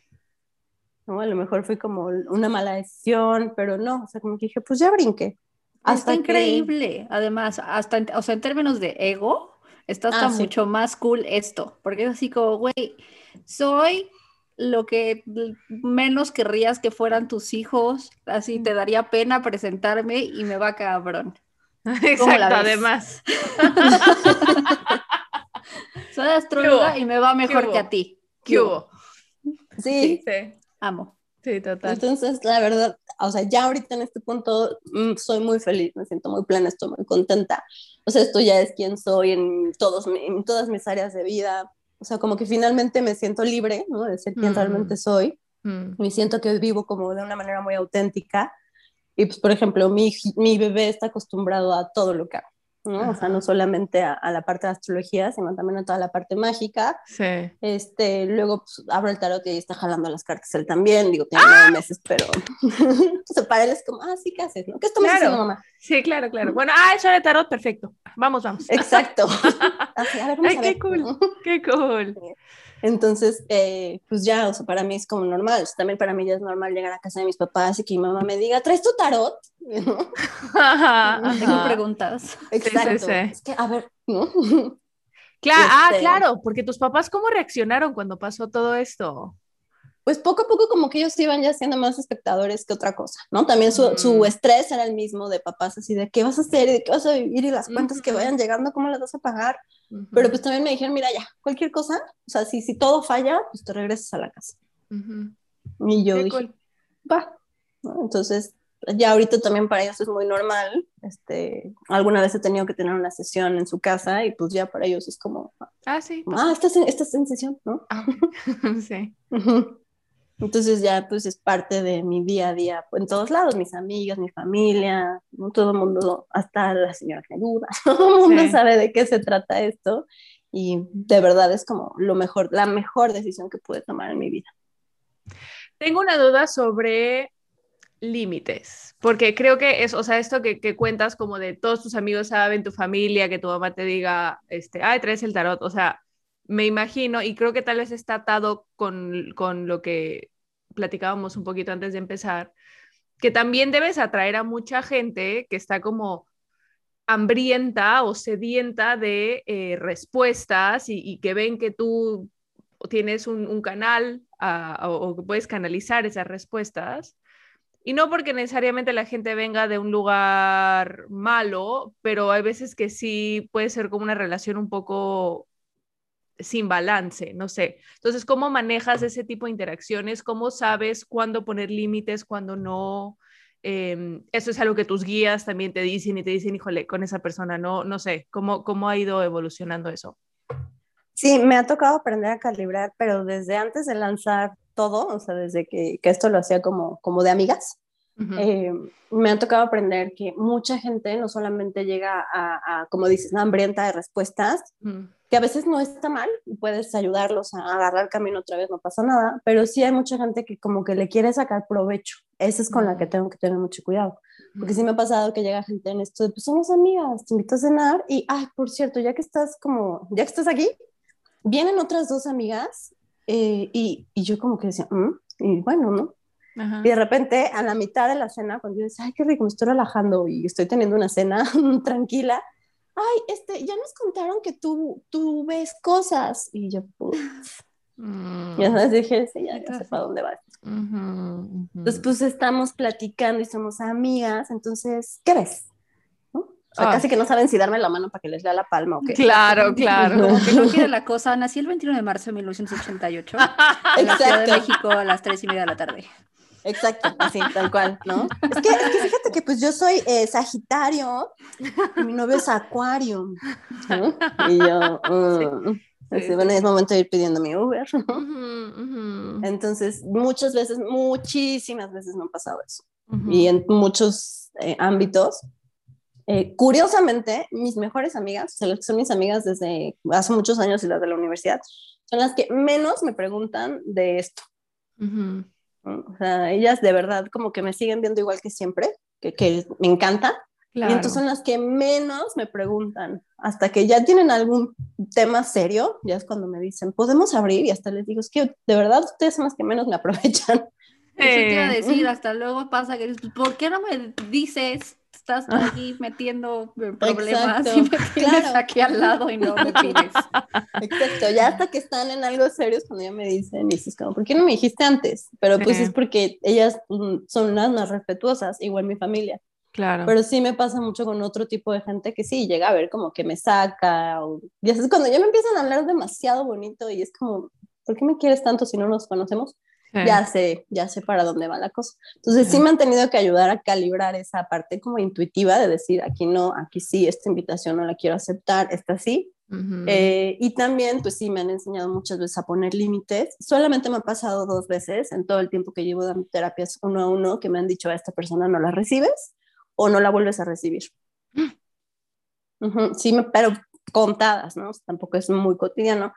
¿no? A lo mejor fue como una mala decisión, pero no, o sea, como que dije, pues ya brinqué. Hasta increíble, además, hasta, o sea, en términos de ego, Está hasta ah, mucho más cool esto, porque es así como, güey, soy lo que menos querrías que fueran tus hijos, así te daría pena presentarme y me va cabrón. Exacto, además. Soy astróloga y me va mejor que a ti. ¿Qué hubo? Sí. sí. Amo. Sí, total. Entonces, la verdad, o sea, ya ahorita en este punto mm, soy muy feliz, me siento muy plena, estoy muy contenta. O sea, esto ya es quien soy en, todos, en todas mis áreas de vida. O sea, como que finalmente me siento libre, ¿no? De ser quien mm. realmente soy. Mm. Me siento que vivo como de una manera muy auténtica. Y pues, por ejemplo, mi, mi bebé está acostumbrado a todo lo que hago. ¿No? O sea, no solamente a, la parte de astrología, sino también a toda la parte mágica. Sí. Este, luego pues, abro el tarot y ahí está jalando las cartas él también. Digo, tiene nueve ¡Ah! meses, pero sea, para él es como, ah, sí, ¿qué haces? ¿no? ¿Qué estás haciendo, mamá? Sí, claro, claro. Bueno, ah, eso de tarot, perfecto. Vamos, vamos. Exacto. Así, a ver, Ay, qué cool, qué cool. Entonces, eh, pues ya, o sea, para mí es como normal. también para mí ya es normal llegar a casa de mis papás y que mi mamá me diga, ¿traes tu tarot? Tengo preguntas. Exacto. Es que, a ver, ¿no? Claro, ah, este claro, porque tus papás, ¿cómo reaccionaron cuando pasó todo esto? Pues poco a poco como que ellos iban ya siendo más espectadores que otra cosa, ¿no? También su, su, mm. estrés era el mismo de papás, así de qué vas a hacer y de qué vas a vivir y las cuentas que vayan llegando, cómo las vas a pagar. Pero pues también me dijeron, mira ya, cualquier cosa, o sea, si, si todo falla, pues te regresas a la casa. Y yo dije, va. Entonces, ya ahorita también para ellos es muy normal. Este, alguna vez he tenido que tener una sesión en su casa y pues ya para ellos es como, ah, sí. Ah, estás en, estás en sesión, ¿no? Ah, sí. Entonces ya pues es parte de mi día a día en todos lados, mis amigas, mi familia, todo el mundo, hasta la señora Neruda, todo el mundo sabe de qué se trata esto y de verdad es como lo mejor, la mejor decisión que pude tomar en mi vida. Tengo una duda sobre límites, porque creo que es, o sea, esto que, que, cuentas como de todos tus amigos saben, tu familia, que tu mamá te diga, este, ay, traes el tarot, o sea, me imagino, y creo que tal vez está atado con, con lo que platicábamos un poquito antes de empezar, que también debes atraer a mucha gente que está como hambrienta o sedienta de eh, respuestas y, que ven que tú tienes un, canal o que puedes canalizar esas respuestas. Y no porque necesariamente la gente venga de un lugar malo, pero hay veces que sí puede ser como una relación un poco sin balance, no sé. Entonces, ¿cómo manejas ese tipo de interacciones? ¿Cómo sabes cuándo poner límites, cuándo no? Em, eso es algo que tus guías también te dicen y te dicen, híjole, con esa persona, no, no sé, ¿cómo, cómo ha ido evolucionando eso? Sí, me ha tocado aprender a calibrar, pero desde antes de lanzar todo, o sea, desde que, que esto lo hacía como, como de amigas, eh, me ha tocado aprender que mucha gente no solamente llega a, como dices, hambrienta de respuestas, que a veces no está mal, puedes ayudarlos a agarrar camino otra vez, no pasa nada, pero sí hay mucha gente que como que le quiere sacar provecho. Esa es con la que tengo que tener mucho cuidado. Porque sí me ha pasado que llega gente en esto de, pues somos amigas, te invito a cenar y, ay, por cierto, ya que estás como, ya que estás aquí, vienen otras dos amigas eh, y, y, yo como que decía, mm", y bueno, ¿no? Y de repente, a la mitad de la cena, cuando yo decía, ay, qué rico, me estoy relajando y estoy teniendo una cena tranquila, ay, este, ya nos contaron que tú, tú ves cosas. Y yo, mm. ya sabes, dije, sí, ya, sé para dónde vas. Entonces, pues estamos platicando y somos amigas, entonces, ¿qué ves? O sea, casi que no saben si darme la mano para que les lea la palma o qué. Claro, claro. Como que no quiere la cosa. Nací el 21 de marzo de 1988 en la Ciudad de México a las 3 y media de la tarde. Exacto, así, tal cual, ¿no? Es que, es que fíjate que pues yo soy eh, Sagitario y mi novio es Acuario. Y yo, mm, bueno, es momento de ir pidiendo mi Uber. Entonces, muchas veces, muchísimas veces me ha pasado eso. Y en muchos eh, ámbitos. Eh, curiosamente, mis mejores amigas, o sea, las que son mis amigas desde hace muchos años y las de la universidad, son las que menos me preguntan de esto. O sea, ellas de verdad como que me siguen viendo igual que siempre, que, que me encanta. Y entonces son las que menos me preguntan, hasta que ya tienen algún tema serio, ya es cuando me dicen, podemos abrir y hasta les digo, es que de verdad ustedes son las que menos me aprovechan. Eso te iba a decir, hasta luego pasa que, ¿por qué no me dices estás aquí metiendo problemas y me tienes aquí al lado y no me pides. Exacto, ya hasta que están en algo serio es cuando ya me dicen, y dices como, ¿por qué no me dijiste antes? Pero pues es porque ellas mm, son las más respetuosas, igual mi familia. Claro. Pero sí me pasa mucho con otro tipo de gente que sí llega a ver como que me saca, o ya es cuando ya me empiezan a hablar demasiado bonito y es como, ¿por qué me quieres tanto si no nos conocemos? Ya sé, ya sé para dónde va la cosa. Entonces sí. me han tenido que ayudar a calibrar esa parte como intuitiva de decir, aquí no, aquí sí, esta invitación no la quiero aceptar, esta sí. Eh, y también, pues sí, me han enseñado muchas veces a poner límites. Solamente me ha pasado dos veces en todo el tiempo que llevo dando terapias uno a uno que me han dicho a esta persona no la recibes o no la vuelves a recibir. Sí, pero contadas, ¿no? Tampoco es muy cotidiano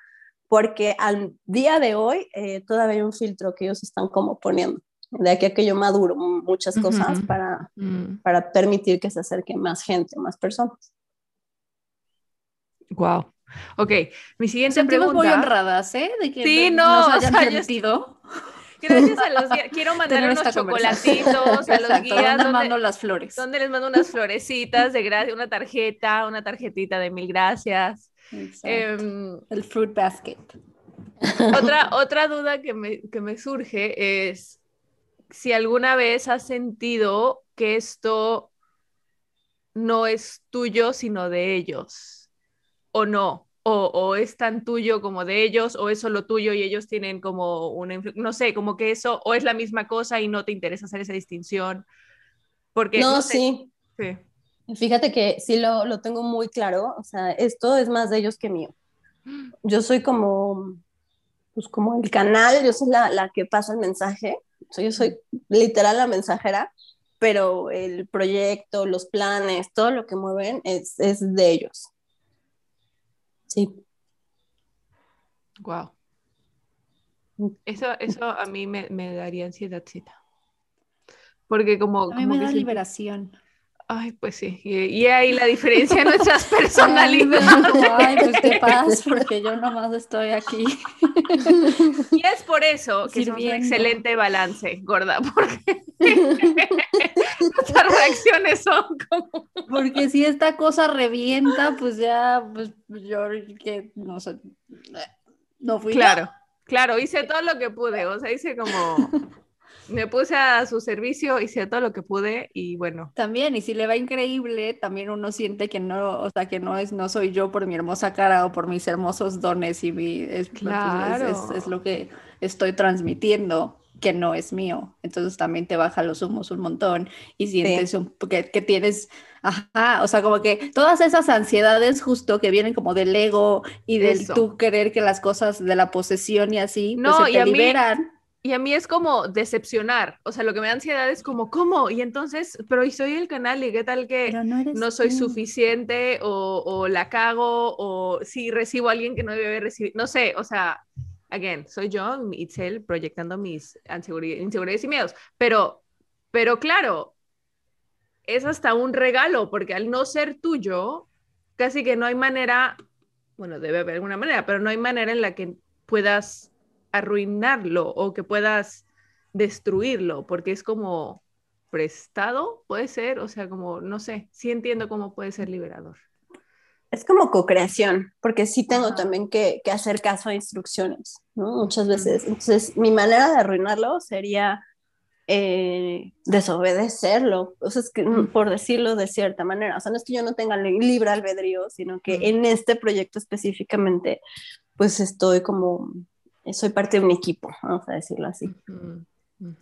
porque al día de hoy eh, todavía hay un filtro que ellos están como poniendo. De aquí a que yo maduro muchas cosas para, mm. para permitir que se acerque más gente, más personas. Wow. Ok, mi siguiente pregunta. muy honradas, ¿eh? De que sí, no, nos hayan o Gracias a los guías. Quiero mandar unos chocolatitos a los guías. ¿Dónde mando las flores? ¿Dónde les mando unas florecitas de gracia, una tarjeta, una tarjetita de mil gracias? Em, el fruit basket. Otra, otra duda que me, que me surge es si alguna vez has sentido que esto no es tuyo, sino de ellos, o no, o, o, es tan tuyo como de ellos, o es solo tuyo y ellos tienen como una, no sé, como que eso, o es la misma cosa y no te interesa hacer esa distinción. Porque, no, sí. sí. Fíjate que sí lo, lo, tengo muy claro, o sea, esto es más de ellos que mío. Yo soy como, pues como el canal, yo soy la, la que pasa el mensaje, yo soy literal la mensajera, pero el proyecto, los planes, todo lo que mueven es, es de ellos. Sí. Wow. Eso, eso a mí me, me daría ansiedad. porque como... A mí me da liberación. Ay, pues sí, y, ahí la diferencia en nuestras personalidades. Ay, pues qué paz, porque yo nomás estoy aquí. Y es por eso que es un excelente balance, gorda, porque nuestras reacciones son como... Porque si esta cosa revienta, pues ya, pues yo que no sé, no fui Claro, claro, hice todo lo que pude, o sea, hice como me puse a su servicio, hice todo lo que pude y bueno. También, y si le va increíble, también uno siente que no, o sea, que no es, no soy yo por mi hermosa cara o por mis hermosos dones y mi, es, pues, claro. es, lo que estoy transmitiendo que no es mío. Entonces también te baja los humos un montón y sientes que, que, tienes, ajá, o sea, como que todas esas ansiedades justo que vienen como del ego y del tú querer que las cosas de la posesión y así, pues, no, se te liberan. Y a mí es como decepcionar, o sea, lo que me da ansiedad es como, ¿cómo? Y entonces, pero y soy el canal y qué tal que no, soy suficiente o, la cago o si recibo a alguien que no debe recibir, no sé, o sea, again, soy yo, Itzel, proyectando mis inseguridades y miedos, pero, pero claro, es hasta un regalo, porque al no ser tuyo, casi que no hay manera, bueno, debe haber alguna manera, pero no hay manera en la que puedas arruinarlo o que puedas destruirlo, porque es como prestado, puede ser, o sea, como, no sé, sí entiendo cómo puede ser liberador. Es como co-creación, porque sí tengo también que, hacer caso a instrucciones, ¿no? Muchas veces. Entonces, mi manera de arruinarlo sería eh, desobedecerlo, o sea, es que, por decirlo de cierta manera, o sea, no es que yo no tenga libre albedrío, sino que en este proyecto específicamente, pues estoy como soy parte de un equipo, vamos a decirlo así.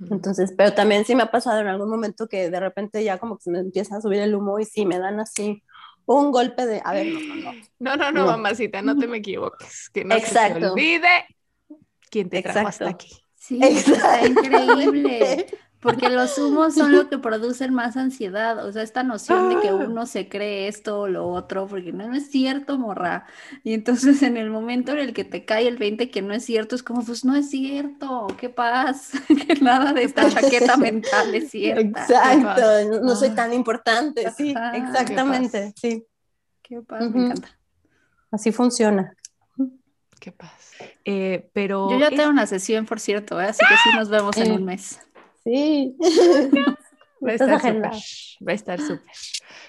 Entonces, pero también sí me ha pasado en algún momento que de repente ya como que se me empieza a subir el humo y sí me dan así un golpe de, a ver, no, no, no. No, no, no, mamacita, no te me equivoques, que no Exacto. se te olvide quién te trajo hasta aquí. Sí, Exacto. increíble. Porque los humos son lo que producen más ansiedad, o sea, esta noción de que ah. uno se cree esto o lo otro, porque no, es cierto, morra. Y entonces en el momento en el que te cae el 20 que no es cierto, es como, pues no es cierto, qué paz, que nada de esta chaqueta mental es cierto. Exacto, no, soy ah. tan importante, sí, exactamente, sí. Qué paz, me encanta. Así funciona. Qué paz. Eh, pero Yo ya tengo una sesión, por cierto, ¿eh? así que sí nos vemos en un mes. Sí. Va a estar súper. Va a estar súper.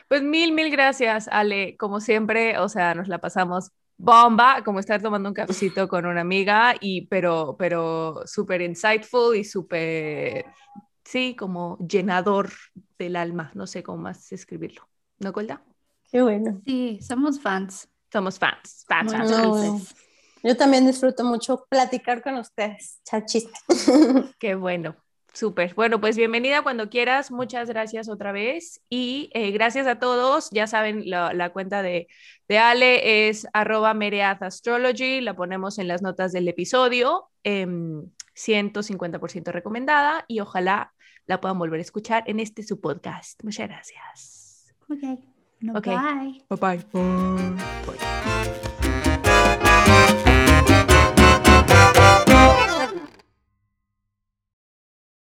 Pues mil, mil gracias, Ale. Como siempre, o sea, nos la pasamos bomba, como estar tomando un cafecito con una amiga, y, pero, pero súper insightful y súper, sí, como llenador del alma. No sé cómo más escribirlo. ¿No, Golda? Qué bueno. Sí, somos fans. Somos fans. Fans, fans, Yo también disfruto mucho platicar con ustedes. Chachista. Qué bueno. Súper. Bueno, pues bienvenida cuando quieras. Muchas gracias otra vez. Y eh, gracias a todos. Ya saben, la, cuenta de, de, Ale es arroba Astrology. La ponemos en las notas del episodio. 150% em, recomendada y ojalá la puedan volver a escuchar en este su podcast. Muchas gracias. Ok. Bye. Bye bye. bye.